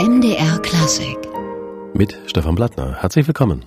MDR Klassik. Mit Stefan Blattner. Herzlich willkommen.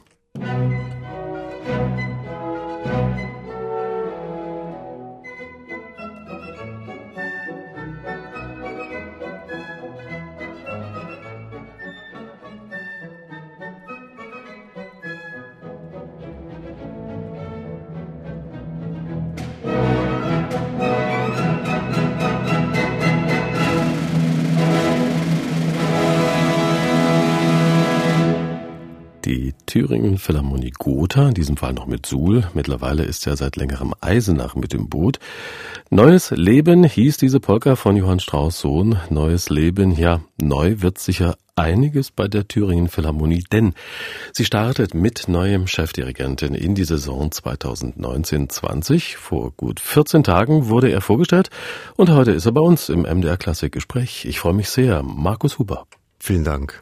Philharmonie Gotha, in diesem Fall noch mit Suhl. Mittlerweile ist ja seit längerem Eisenach mit im Boot. Neues Leben hieß diese Polka von Johann Strauss Sohn. Neues Leben, ja, neu wird sicher einiges bei der Thüringen Philharmonie, denn sie startet mit neuem Chefdirigentin in die Saison 2019-20. Vor gut 14 Tagen wurde er vorgestellt und heute ist er bei uns im MDR Klassikgespräch. Ich freue mich sehr. Markus Huber. Vielen Dank.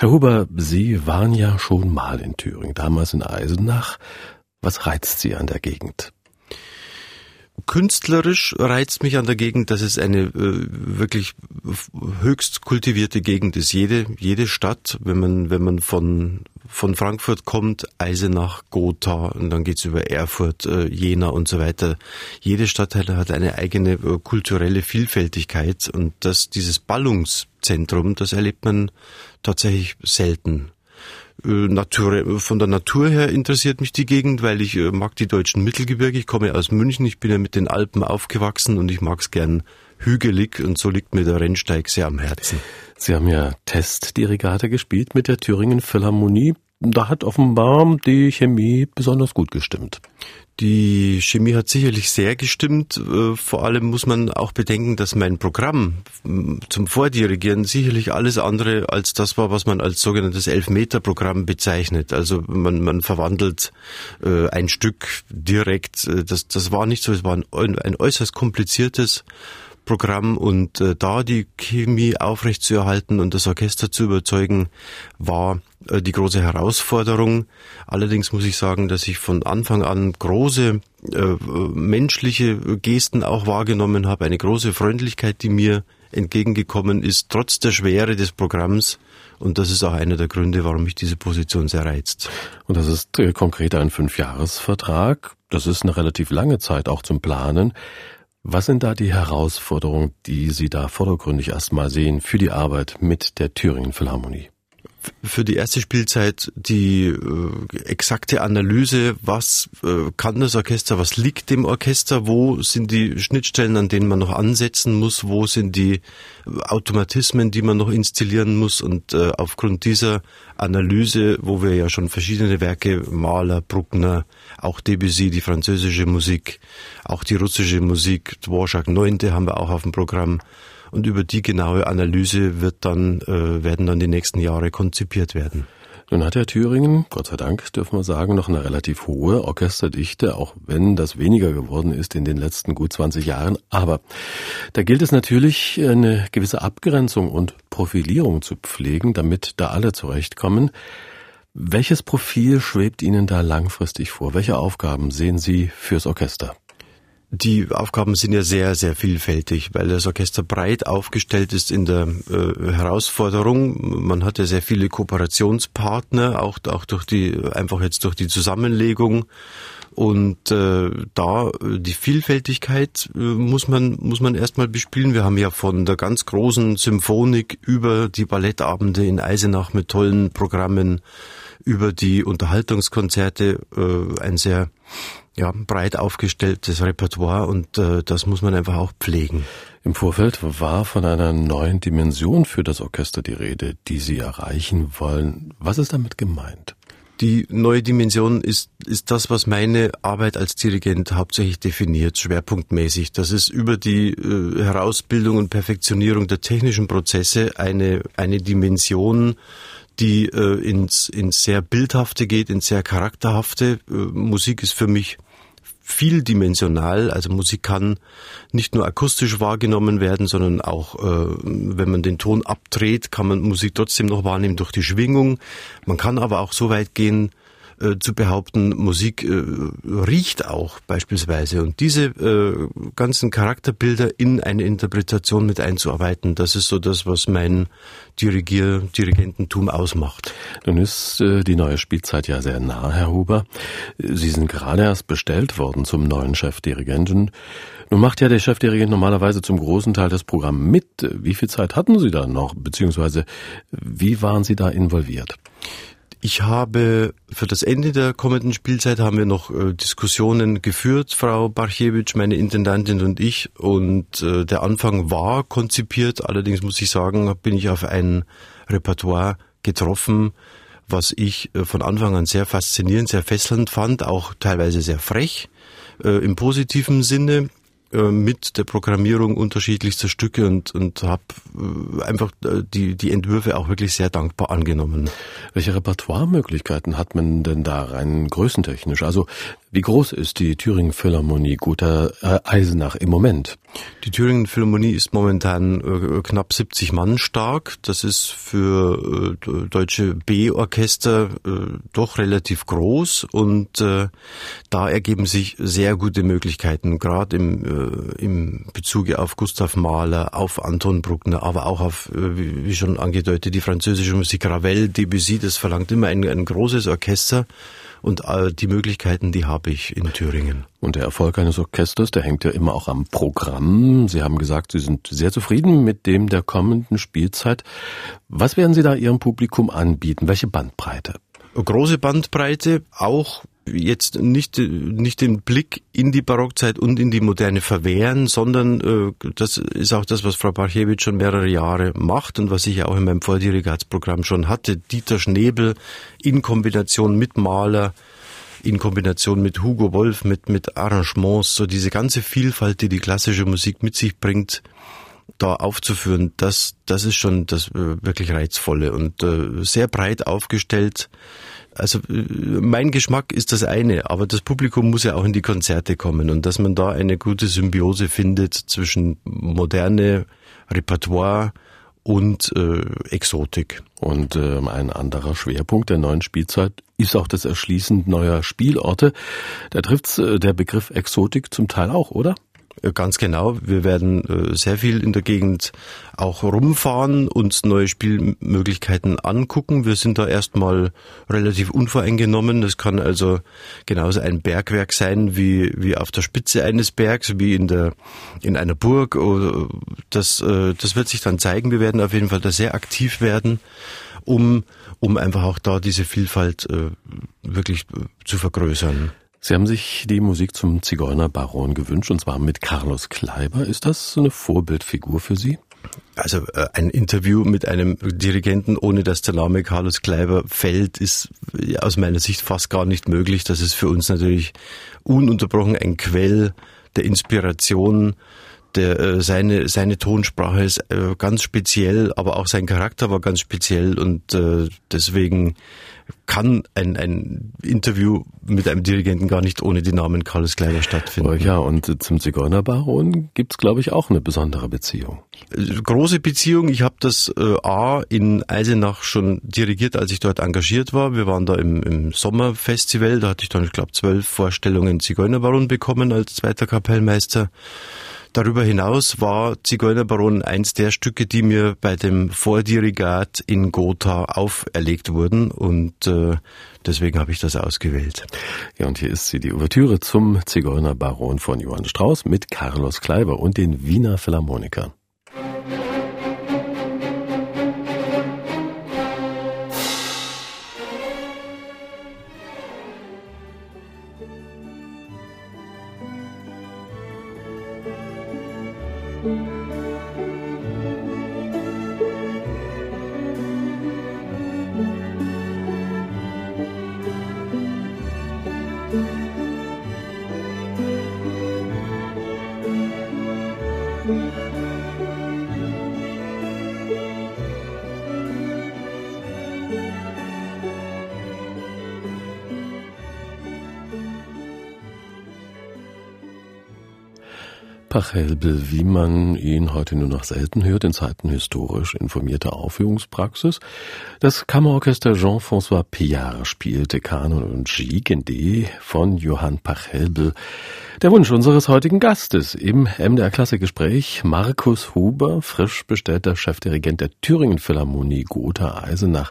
Herr Huber, Sie waren ja schon mal in Thüringen, damals in Eisenach. Was reizt Sie an der Gegend? Künstlerisch reizt mich an der Gegend, dass es eine äh, wirklich höchst kultivierte Gegend ist. Jede, jede Stadt, wenn man, wenn man von, von Frankfurt kommt, Eisenach, Gotha und dann geht's über Erfurt, äh, Jena und so weiter. Jede Stadt hat, eine eigene äh, kulturelle Vielfältigkeit und das, dieses Ballungszentrum, das erlebt man tatsächlich selten. Natur, von der Natur her interessiert mich die Gegend, weil ich mag die deutschen Mittelgebirge. Ich komme aus München, ich bin ja mit den Alpen aufgewachsen und ich mag es gern hügelig und so liegt mir der Rennsteig sehr am Herzen. Sie haben ja Testdirigate gespielt mit der Thüringen Philharmonie. Da hat offenbar die Chemie besonders gut gestimmt. Die Chemie hat sicherlich sehr gestimmt. Vor allem muss man auch bedenken, dass mein Programm zum Vordirigieren sicherlich alles andere als das war, was man als sogenanntes Elfmeter-Programm bezeichnet. Also man, man verwandelt äh, ein Stück direkt. Das, das war nicht so. Es war ein, ein äußerst kompliziertes Programm und äh, da die Chemie aufrechtzuerhalten und das Orchester zu überzeugen, war äh, die große Herausforderung. Allerdings muss ich sagen, dass ich von Anfang an große äh, menschliche Gesten auch wahrgenommen habe, eine große Freundlichkeit, die mir entgegengekommen ist, trotz der Schwere des Programms. Und das ist auch einer der Gründe, warum mich diese Position sehr reizt. Und das ist äh, konkret ein Fünfjahresvertrag. Das ist eine relativ lange Zeit auch zum Planen. Was sind da die Herausforderungen, die Sie da vordergründig erstmal sehen für die Arbeit mit der Thüringen Philharmonie? Für die erste Spielzeit die äh, exakte Analyse, was äh, kann das Orchester, was liegt dem Orchester, wo sind die Schnittstellen, an denen man noch ansetzen muss, wo sind die Automatismen, die man noch installieren muss und äh, aufgrund dieser Analyse, wo wir ja schon verschiedene Werke, Mahler, Bruckner, auch Debussy, die französische Musik, auch die russische Musik, Dvorak Neunte haben wir auch auf dem Programm. Und über die genaue Analyse wird dann, äh, werden dann die nächsten Jahre konzipiert werden. Nun hat ja Thüringen, Gott sei Dank, dürfen wir sagen, noch eine relativ hohe Orchesterdichte, auch wenn das weniger geworden ist in den letzten gut 20 Jahren. Aber da gilt es natürlich, eine gewisse Abgrenzung und Profilierung zu pflegen, damit da alle zurechtkommen. Welches Profil schwebt Ihnen da langfristig vor? Welche Aufgaben sehen Sie fürs Orchester? Die Aufgaben sind ja sehr, sehr vielfältig, weil das Orchester breit aufgestellt ist in der äh, Herausforderung. Man hat ja sehr viele Kooperationspartner, auch, auch durch die, einfach jetzt durch die Zusammenlegung. Und äh, da die Vielfältigkeit äh, muss man muss man erstmal bespielen. Wir haben ja von der ganz großen Symphonik über die Ballettabende in Eisenach mit tollen Programmen über die Unterhaltungskonzerte äh, ein sehr ja, breit aufgestelltes Repertoire und äh, das muss man einfach auch pflegen. Im Vorfeld war von einer neuen Dimension für das Orchester die Rede, die Sie erreichen wollen. Was ist damit gemeint? Die neue Dimension ist, ist das, was meine Arbeit als Dirigent hauptsächlich definiert, schwerpunktmäßig. Das ist über die äh, Herausbildung und Perfektionierung der technischen Prozesse eine, eine Dimension, die äh, ins, ins sehr Bildhafte geht, ins sehr Charakterhafte. Äh, Musik ist für mich vieldimensional. Also Musik kann nicht nur akustisch wahrgenommen werden, sondern auch, äh, wenn man den Ton abdreht, kann man Musik trotzdem noch wahrnehmen durch die Schwingung. Man kann aber auch so weit gehen, äh, zu behaupten, Musik äh, riecht auch beispielsweise. Und diese äh, ganzen Charakterbilder in eine Interpretation mit einzuarbeiten, das ist so das, was mein Dirigier, Dirigententum ausmacht. Nun ist äh, die neue Spielzeit ja sehr nah, Herr Huber. Sie sind gerade erst bestellt worden zum neuen Chefdirigenten. Nun macht ja der Chefdirigent normalerweise zum großen Teil das Programm mit. Wie viel Zeit hatten Sie da noch, beziehungsweise wie waren Sie da involviert? Ich habe für das Ende der kommenden Spielzeit haben wir noch äh, Diskussionen geführt, Frau Barchewitsch, meine Intendantin und ich. Und äh, der Anfang war konzipiert. Allerdings muss ich sagen, bin ich auf ein Repertoire getroffen, was ich äh, von Anfang an sehr faszinierend, sehr fesselnd fand, auch teilweise sehr frech im positiven Sinne. Äh, mit der Programmierung unterschiedlichster Stücke und, und habe äh, einfach äh, die, die Entwürfe auch wirklich sehr dankbar angenommen. Welche Repertoiremöglichkeiten hat man denn da rein größentechnisch? Also wie groß ist die Thüringen Philharmonie Guter äh, Eisenach im Moment? Die Thüringen Philharmonie ist momentan äh, knapp 70 Mann stark. Das ist für äh, deutsche B-Orchester äh, doch relativ groß und äh, da ergeben sich sehr gute Möglichkeiten, gerade im, äh, im Bezuge auf Gustav Mahler, auf Anton Bruckner, aber auch auf, wie, wie schon angedeutet, die französische Musik Ravel, Debussy. Das verlangt immer ein, ein großes Orchester. Und all die Möglichkeiten, die habe ich in Thüringen. Und der Erfolg eines Orchesters, der hängt ja immer auch am Programm. Sie haben gesagt, Sie sind sehr zufrieden mit dem der kommenden Spielzeit. Was werden Sie da Ihrem Publikum anbieten? Welche Bandbreite? Große Bandbreite, auch jetzt nicht, nicht den Blick in die Barockzeit und in die Moderne verwehren, sondern äh, das ist auch das, was Frau Barchewitsch schon mehrere Jahre macht und was ich ja auch in meinem Vordirigatsprogramm schon hatte. Dieter Schnebel in Kombination mit Maler, in Kombination mit Hugo Wolf, mit, mit Arrangements, so diese ganze Vielfalt, die die klassische Musik mit sich bringt, da aufzuführen, das, das ist schon das äh, wirklich Reizvolle und äh, sehr breit aufgestellt also äh, mein Geschmack ist das eine, aber das Publikum muss ja auch in die Konzerte kommen und dass man da eine gute Symbiose findet zwischen moderne Repertoire und äh, Exotik. Und äh, ein anderer Schwerpunkt der neuen Spielzeit ist auch das Erschließen neuer Spielorte. Da trifft äh, der Begriff Exotik zum Teil auch, oder? Äh, ganz genau. Wir werden äh, sehr viel in der Gegend auch rumfahren, uns neue Spielmöglichkeiten angucken. Wir sind da erstmal relativ unvoreingenommen. Das kann also genauso ein Bergwerk sein wie, wie auf der Spitze eines Bergs, wie in der, in einer Burg. Das, äh, das wird sich dann zeigen. Wir werden auf jeden Fall da sehr aktiv werden, um, um einfach auch da diese Vielfalt wirklich zu vergrößern. Sie haben sich die Musik zum Zigeunerbaron gewünscht, und zwar mit Carlos Kleiber. Ist das eine Vorbildfigur für Sie? Also äh, ein Interview mit einem Dirigenten, ohne dass der Name Carlos Kleiber fällt, ist aus meiner Sicht fast gar nicht möglich. Das ist für uns natürlich ununterbrochen ein Quell der Inspiration. Der, äh, seine, seine Tonsprache ist äh, ganz speziell, aber auch sein Charakter war ganz speziell und deswegen kann ein, ein Interview mit einem Dirigenten gar nicht ohne den Namen Carlos Kleiber stattfinden. Oh ja, und zum Zigeunerbaron gibt's glaube ich, auch eine besondere Beziehung. Große Beziehung. Ich habe das äh, A in Eisenach schon dirigiert, als ich dort engagiert war. Wir waren da im, im Sommerfestival. Da hatte ich dann, ich glaube, zwölf Vorstellungen Zigeunerbaron bekommen als zweiter Kapellmeister. Darüber hinaus war Zigeunerbaron eins der Stücke, die mir bei dem Vordirigat in Gotha auferlegt wurden und äh, deswegen habe ich das ausgewählt. Ja, und hier ist sie, die Ouvertüre zum Zigeunerbaron von Johann Strauss mit Carlos Kleiber und den Wiener Philharmonikern. Pachelbel, wie man ihn heute nur noch selten hört, in Zeiten historisch informierter Aufführungspraxis. Das Kammerorchester Jean-François Pillard spielte Kanon und Gigue in D von Johann Pachelbel. Der Wunsch unseres heutigen Gastes im MDR Klassikgespräch, Markus Huber, frisch bestellter Chefdirigent der Thüringen Philharmonie Gotha Eisenach.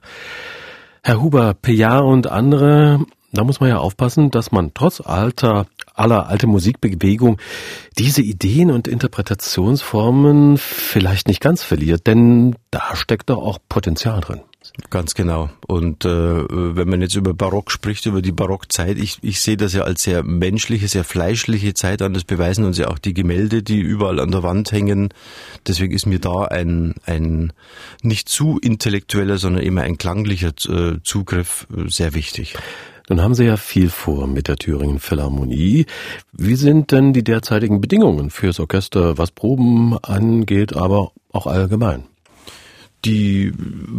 Herr Huber, Pillard und andere da muss man ja aufpassen, dass man trotz alter, aller alte Musikbewegung diese Ideen und Interpretationsformen vielleicht nicht ganz verliert, denn da steckt doch auch Potenzial drin. Ganz genau. Und äh, wenn man jetzt über Barock spricht, über die Barockzeit, ich, ich sehe das ja als sehr menschliche, sehr fleischliche Zeit an. Das beweisen uns ja auch die Gemälde, die überall an der Wand hängen. Deswegen ist mir da ein, ein nicht zu intellektueller, sondern immer ein klanglicher äh, Zugriff äh, sehr wichtig. Nun haben Sie ja viel vor mit der Thüringen Philharmonie. Wie sind denn die derzeitigen Bedingungen fürs Orchester, was Proben angeht, aber auch allgemein? Die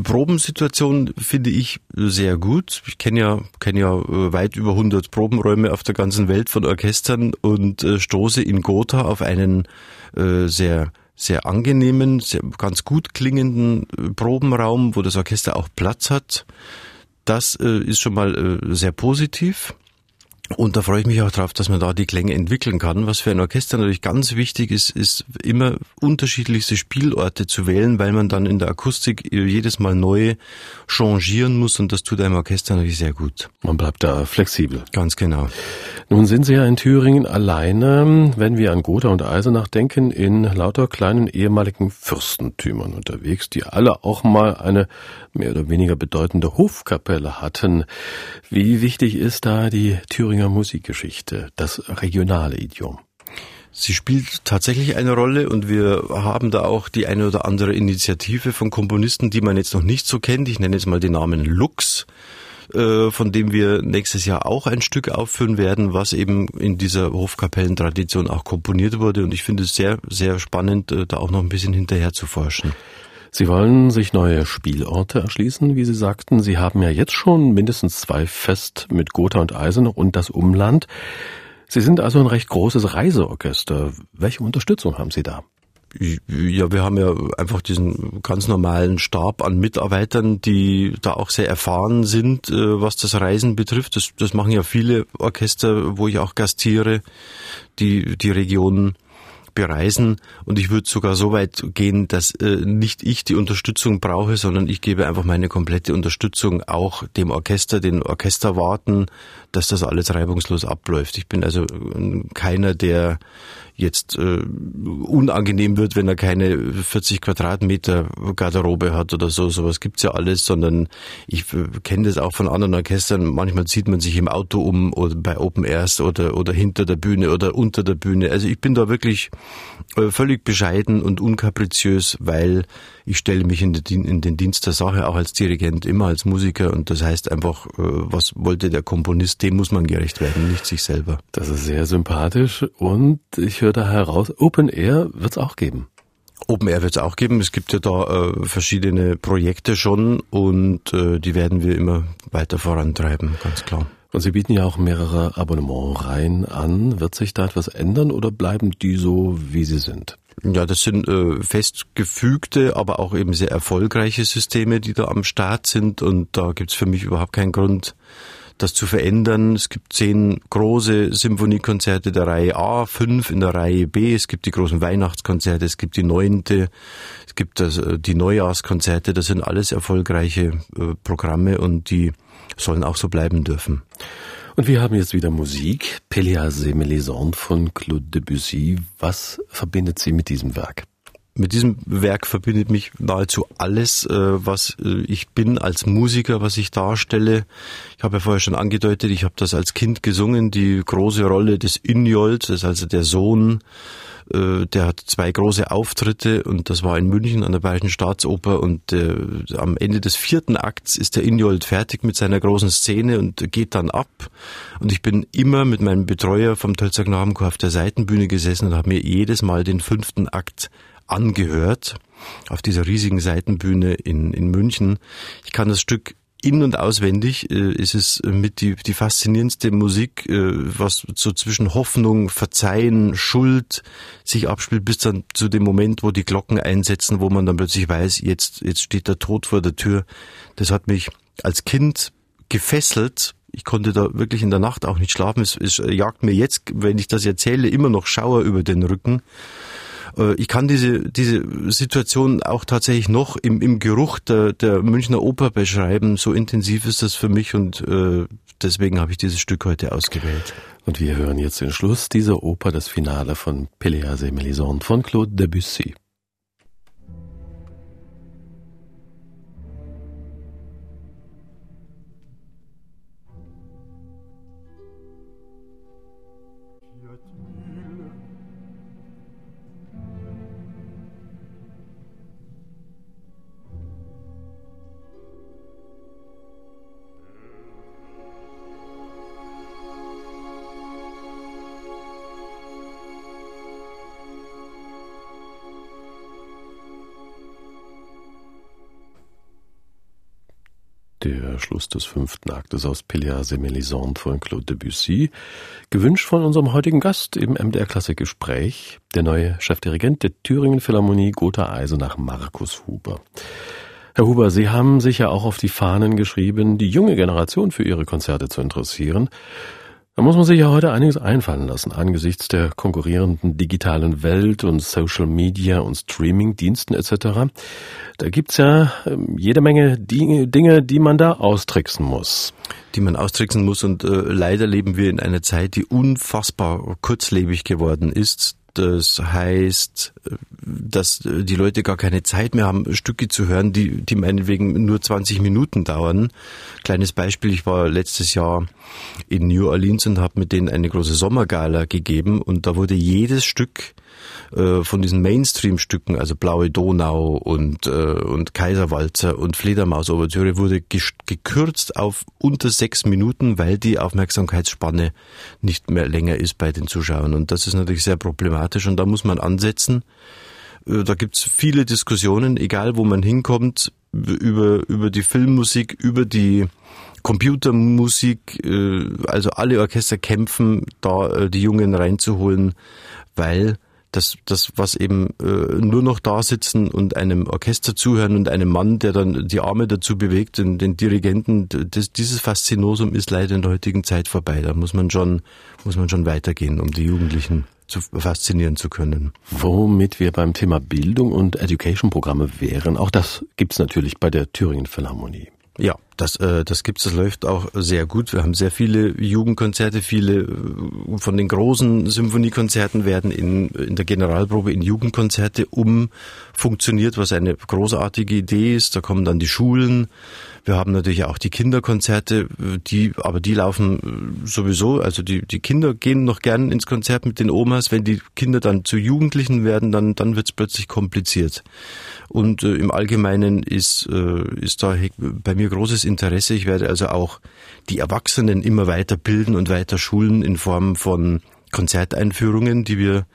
Probensituation finde ich sehr gut. Ich kenne ja, kenne ja äh, weit über 100 Probenräume auf der ganzen Welt von Orchestern und äh, stoße in Gotha auf einen äh, sehr sehr angenehmen, sehr, ganz gut klingenden Probenraum, wo das Orchester auch Platz hat. Das äh, ist schon mal äh, sehr positiv. Und da freue ich mich auch drauf, dass man da die Klänge entwickeln kann. Was für ein Orchester natürlich ganz wichtig ist, ist immer unterschiedlichste Spielorte zu wählen, weil man dann in der Akustik jedes Mal neu changieren muss und das tut einem Orchester natürlich sehr gut. Man bleibt da flexibel. Ganz genau. Nun sind Sie ja in Thüringen alleine, wenn wir an Gotha und Eisenach denken, in lauter kleinen ehemaligen Fürstentümern unterwegs, die alle auch mal eine mehr oder weniger bedeutende Hofkapelle hatten. Wie wichtig ist da die Thüringer Musikgeschichte, das regionale Idiom? Sie spielt tatsächlich eine Rolle und wir haben da auch die eine oder andere Initiative von Komponisten, die man jetzt noch nicht so kennt. Ich nenne jetzt mal den Namen Lux, äh, von dem wir nächstes Jahr auch ein Stück aufführen werden, was eben in dieser Hofkapellentradition auch komponiert wurde. Und ich finde es sehr, sehr spannend, äh, da auch noch ein bisschen hinterher zu forschen. Sie wollen sich neue Spielorte erschließen, wie Sie sagten. Sie haben ja jetzt schon mindestens zwei fest mit Gotha und Eisenach und das Umland. Sie sind also ein recht großes Reiseorchester. Welche Unterstützung haben Sie da? Ja, wir haben ja einfach diesen ganz normalen Stab an Mitarbeitern, die da auch sehr erfahren sind, äh, was das Reisen betrifft. Das, das machen ja viele Orchester, wo ich auch gastiere, die die Region bereisen und ich würde sogar so weit gehen, dass äh, nicht ich die Unterstützung brauche, sondern ich gebe einfach meine komplette Unterstützung auch dem Orchester, den Orchesterwarten, dass das alles reibungslos abläuft. Ich bin also äh, keiner, der jetzt äh, unangenehm wird, wenn er keine 40 Quadratmeter Garderobe hat oder so. Sowas gibt's ja alles, sondern ich äh, kenne das auch von anderen Orchestern. Manchmal zieht man sich im Auto um oder bei Open Airs oder, oder hinter der Bühne oder unter der Bühne. Also ich bin da wirklich völlig bescheiden und unkapriziös, weil ich stelle mich in den, in den Dienst der Sache auch als Dirigent, immer als Musiker und das heißt einfach, äh, was wollte der Komponist, dem muss man gerecht werden, nicht sich selber. Das ist sehr sympathisch und ich höre da heraus, Open Air wird es auch geben. Open Air wird es auch geben. Es gibt ja da äh, verschiedene Projekte schon und äh, die werden wir immer weiter vorantreiben, ganz klar. Und Sie bieten ja auch mehrere Abonnementreihen an. Wird sich da etwas ändern oder bleiben die so, wie sie sind? Ja, das sind äh, festgefügte, aber auch eben sehr erfolgreiche Systeme, die da am Start sind. Und da gibt's für mich überhaupt keinen Grund, das zu verändern. Es gibt zehn große Symphoniekonzerte der Reihe A, fünf in der Reihe B. Es gibt die großen Weihnachtskonzerte, es gibt die neunte, es gibt das, äh, die Neujahrskonzerte. Das sind alles erfolgreiche äh, Programme und die sollen auch so bleiben dürfen. Und wir haben jetzt wieder Musik. Pélias et Mélisande von Claude Debussy. Was verbindet Sie mit diesem Werk? Mit diesem Werk verbindet mich nahezu alles, äh, was äh, ich bin als Musiker, was ich darstelle. Ich habe ja vorher schon angedeutet, ich habe das als Kind gesungen, die große Rolle des Injold, das ist also der Sohn äh, der hat zwei große Auftritte und das war in München an der Bayerischen Staatsoper und am Ende des vierten Akts ist der Injold fertig mit seiner großen Szene und geht dann ab und ich bin immer mit meinem Betreuer vom Tölzer Knabenchor auf der Seitenbühne gesessen und habe mir jedes Mal den fünften Akt angehört auf dieser riesigen Seitenbühne in, in München. Ich kann das Stück in- und auswendig äh, ist es mit die, die faszinierendste Musik, äh, was so zwischen Hoffnung, Verzeihen, Schuld sich abspielt, bis dann zu dem Moment, wo die Glocken einsetzen, wo man dann plötzlich weiß, jetzt, jetzt steht der Tod vor der Tür. Das hat mich als Kind gefesselt. Ich konnte da wirklich in der Nacht auch nicht schlafen. Es, es jagt mir jetzt, wenn ich das erzähle, immer noch Schauer über den Rücken. Äh, ich kann diese, diese Situation auch tatsächlich noch im, im Geruch der, der Münchner Oper beschreiben. So intensiv ist das für mich und äh, deswegen habe ich dieses Stück heute ausgewählt. Und wir hören jetzt den Schluss dieser Oper, das Finale von Péléas et Mélisande von Claude Debussy. Der Schluss des fünften Aktes aus Péléas et Mélisande von Claude Debussy. Gewünscht von unserem heutigen Gast im MDR Klassikgespräch, der neue Chefdirigent der Thüringen Philharmonie Gotha Eisenach Markus Huber. Herr Huber, Sie haben sich ja auch auf die Fahnen geschrieben, die junge Generation für Ihre Konzerte zu interessieren. Da muss man sich ja heute einiges einfallen lassen angesichts der konkurrierenden digitalen Welt und Social Media und Streaming-Diensten etc. Da gibt's ja ähm, jede Menge Dinge, die man da austricksen muss. Die man austricksen muss und äh, leider leben wir in einer Zeit, die unfassbar kurzlebig geworden ist. Das heißt, dass die Leute gar keine Zeit mehr haben, Stücke zu hören, die, die meinetwegen nur 20 Minuten dauern. Kleines Beispiel, ich war letztes Jahr in New Orleans und habe mit denen eine große Sommergala gegeben und da wurde jedes Stück äh, von diesen Mainstream-Stücken, also Blaue Donau und, äh, und Kaiserwalzer und Fledermaus-Ouvertüre, wurde gekürzt auf unter sechs Minuten, weil die Aufmerksamkeitsspanne nicht mehr länger ist bei den Zuschauern. Und das ist natürlich sehr problematisch und da muss man ansetzen. Äh, da gibt's viele Diskussionen, egal wo man hinkommt, über, über die Filmmusik, über die Computermusik, äh, also alle Orchester kämpfen, da die Jungen reinzuholen, weil das, das was eben äh, nur noch da sitzen und einem Orchester zuhören und einem Mann, der dann die Arme dazu bewegt, den, den Dirigenten, das, dieses Faszinosum ist leider in der heutigen Zeit vorbei. Da muss man schon, muss man schon weitergehen, um die Jugendlichen zu faszinieren zu können. Womit wir beim Thema Bildung und Education-Programme wären, auch das gibt's natürlich bei der Thüringen Philharmonie. Ja, das, äh, das gibt's, das läuft auch sehr gut. Wir haben sehr viele Jugendkonzerte, viele äh, von den großen Symphoniekonzerten werden in, in der Generalprobe in Jugendkonzerte umfunktioniert, was eine großartige Idee ist. Da kommen dann die Schulen. Wir haben natürlich auch die Kinderkonzerte, die, aber die laufen sowieso, also die, die Kinder gehen noch gern ins Konzert mit den Omas. Wenn die Kinder dann zu Jugendlichen werden, dann, dann wird's plötzlich kompliziert. Und äh, im Allgemeinen ist, äh, ist da bei mir großes Interesse. Ich werde also auch die Erwachsenen immer weiter bilden und weiter schulen in Form von Konzerteinführungen, die wir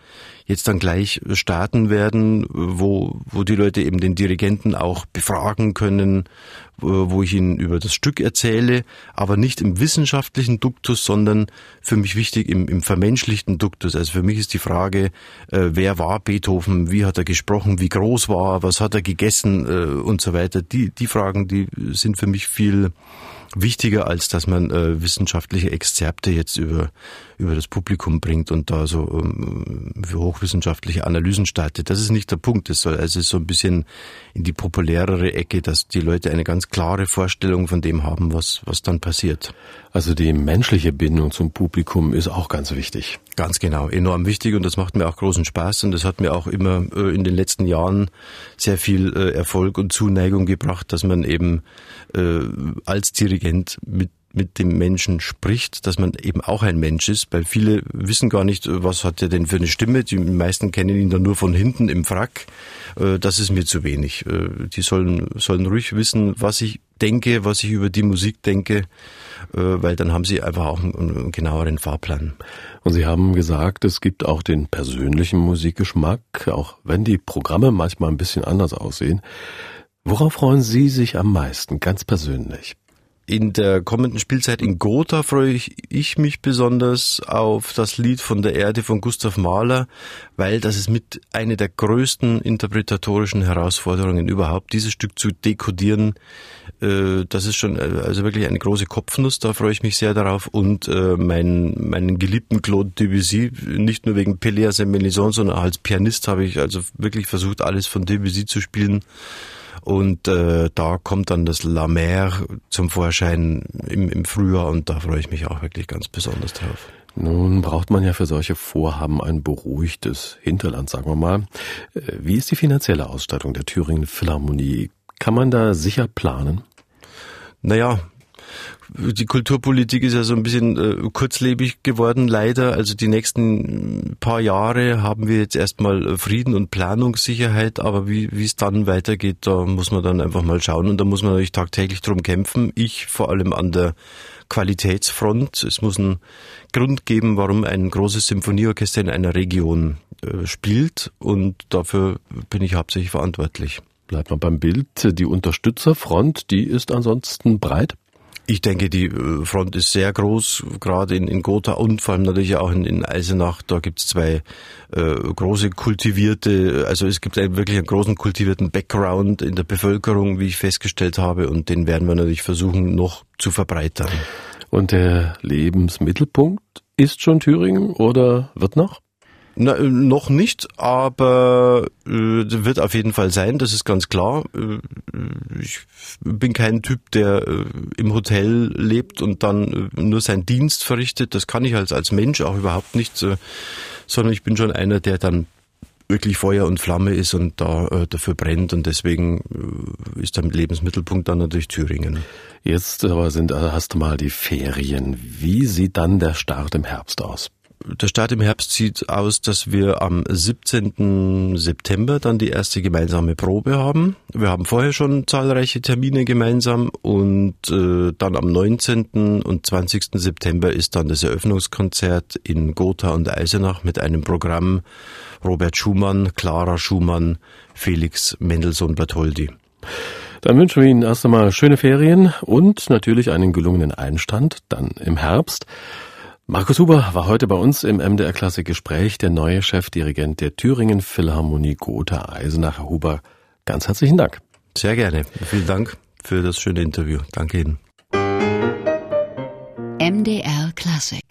jetzt dann gleich starten werden, wo, wo die Leute eben den Dirigenten auch befragen können, wo ich ihnen über das Stück erzähle, aber nicht im wissenschaftlichen Duktus, sondern für mich wichtig im, im vermenschlichten Duktus. Also für mich ist die Frage, äh, wer war Beethoven, wie hat er gesprochen, wie groß war er, was hat er gegessen? Äh, und so weiter. Die, die Fragen, die sind für mich viel wichtiger, als dass man äh, wissenschaftliche Exzerpte jetzt über, über das Publikum bringt und da so ähm, für hochwissenschaftliche Analysen startet. Das ist nicht der Punkt. Es soll also so ein bisschen in die populärere Ecke, dass die Leute eine ganz klare Vorstellung von dem haben, was, was dann passiert. Also die menschliche Bindung zum Publikum ist auch ganz wichtig. Ganz genau, enorm wichtig und das macht mir auch großen Spaß und das hat mir auch immer äh, in den letzten Jahren sehr viel äh, Erfolg und Zuneigung gebracht, dass man eben äh, als Dirigent mit mit dem Menschen spricht, dass man eben auch ein Mensch ist, weil viele wissen gar nicht, was hat er denn für eine Stimme. Die meisten kennen ihn dann nur von hinten im Frack. Das ist mir zu wenig. Die sollen, sollen ruhig wissen, was ich denke, was ich über die Musik denke äh, weil dann haben sie einfach auch einen genaueren Fahrplan. Und Sie haben gesagt, es gibt auch den persönlichen Musikgeschmack, auch wenn die Programme manchmal ein bisschen anders aussehen. Worauf freuen Sie sich am meisten, ganz persönlich? In der kommenden Spielzeit in Gotha freue ich, ich, mich besonders auf das Lied von der Erde von Gustav Mahler, weil das ist mit eine der größten interpretatorischen Herausforderungen überhaupt, dieses Stück zu dekodieren. Äh, das ist schon äh, also wirklich eine große Kopfnuss, da freue ich mich sehr darauf und äh, meinen, meinen geliebten Claude Debussy, nicht nur wegen Pelléas et Mélisande, sondern auch als Pianist habe ich also wirklich versucht, alles von Debussy zu spielen. Und äh, da kommt dann das La Mer zum Vorschein im, im Frühjahr und da freue ich mich auch wirklich ganz besonders drauf. Nun braucht man ja für solche Vorhaben ein beruhigtes Hinterland, sagen wir mal. Äh, wie ist die finanzielle Ausstattung der Thüringen Philharmonie? Kann man da sicher planen? Naja, die Kulturpolitik ist ja so ein bisschen äh, kurzlebig geworden, leider. Also die nächsten paar Jahre haben wir jetzt erstmal Frieden und Planungssicherheit, aber wie es dann weitergeht, da muss man dann einfach mal schauen und da muss man natürlich tagtäglich drum kämpfen. Ich vor allem an der Qualitätsfront. Es muss einen Grund geben, warum ein großes Symphonieorchester in einer Region äh, spielt und dafür bin ich hauptsächlich verantwortlich. Bleibt man beim Bild. Die Unterstützerfront, die ist ansonsten breit? Ich denke, die äh, Front ist sehr groß, gerade in, in Gotha und vor allem natürlich auch in, in Eisenach. Da gibt es zwei äh, große kultivierte, also es gibt einen, wirklich einen großen kultivierten Background in der Bevölkerung, wie ich festgestellt habe, und den werden wir natürlich versuchen, noch zu verbreitern. Und der Lebensmittelpunkt ist schon Thüringen oder wird noch? Na, äh, noch nicht, aber äh, wird auf jeden Fall sein, das ist ganz klar. Äh, ich bin kein Typ, der äh, im Hotel lebt und dann äh, nur seinen Dienst verrichtet. Das kann ich als, als Mensch auch überhaupt nicht, äh, sondern ich bin schon einer, der dann wirklich Feuer und Flamme ist und da äh, dafür brennt und deswegen äh, ist der Lebensmittelpunkt dann natürlich Thüringen. Jetzt aber sind hast du mal die Ferien. Wie sieht dann der Start im Herbst aus? Der Start im Herbst sieht aus, dass wir am 17. September dann die erste gemeinsame Probe haben. Wir haben vorher schon zahlreiche Termine gemeinsam und äh, dann am 19. und 20. September ist dann das Eröffnungskonzert in Gotha und Eisenach mit einem Programm Robert Schumann, Clara Schumann, Felix Mendelssohn Bartholdy. Dann wünschen wir Ihnen erst einmal schöne Ferien und natürlich einen gelungenen Einstand dann im Herbst. Markus Huber war heute bei uns im MDR Klassik Gespräch, der neue Chefdirigent der Thüringen Philharmonie Gotha Eisenach. Herr Huber, ganz herzlichen Dank. Sehr gerne. Vielen Dank für das schöne Interview. Danke Ihnen. MDR Klassik